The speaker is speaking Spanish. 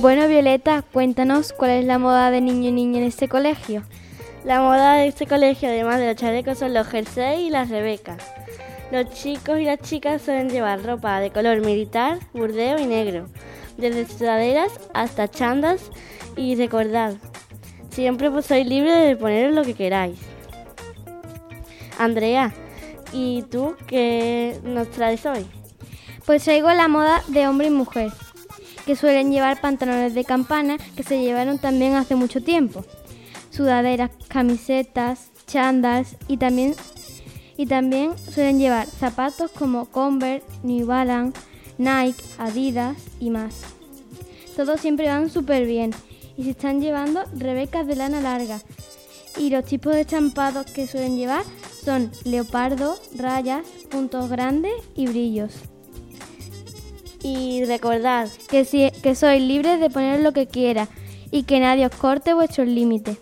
Bueno, Violeta, cuéntanos cuál es la moda de niño y niña en este colegio. La moda de este colegio, además de los chalecos, son los jerseys y las rebecas. Los chicos y las chicas suelen llevar ropa de color militar, burdeo y negro, desde sudaderas hasta chandas y recordad, siempre pues sois libres de poner lo que queráis. Andrea, ¿y tú qué nos traes hoy? Pues traigo la moda de hombre y mujer que suelen llevar pantalones de campana que se llevaron también hace mucho tiempo, sudaderas, camisetas, chandals y también, y también suelen llevar zapatos como Converse, New Balance, Nike, Adidas y más. Todos siempre van súper bien y se están llevando rebecas de lana larga. Y los tipos de estampados que suelen llevar son leopardo, rayas, puntos grandes y brillos. Y recordad que, si, que sois libres de poner lo que quiera y que nadie os corte vuestros límites.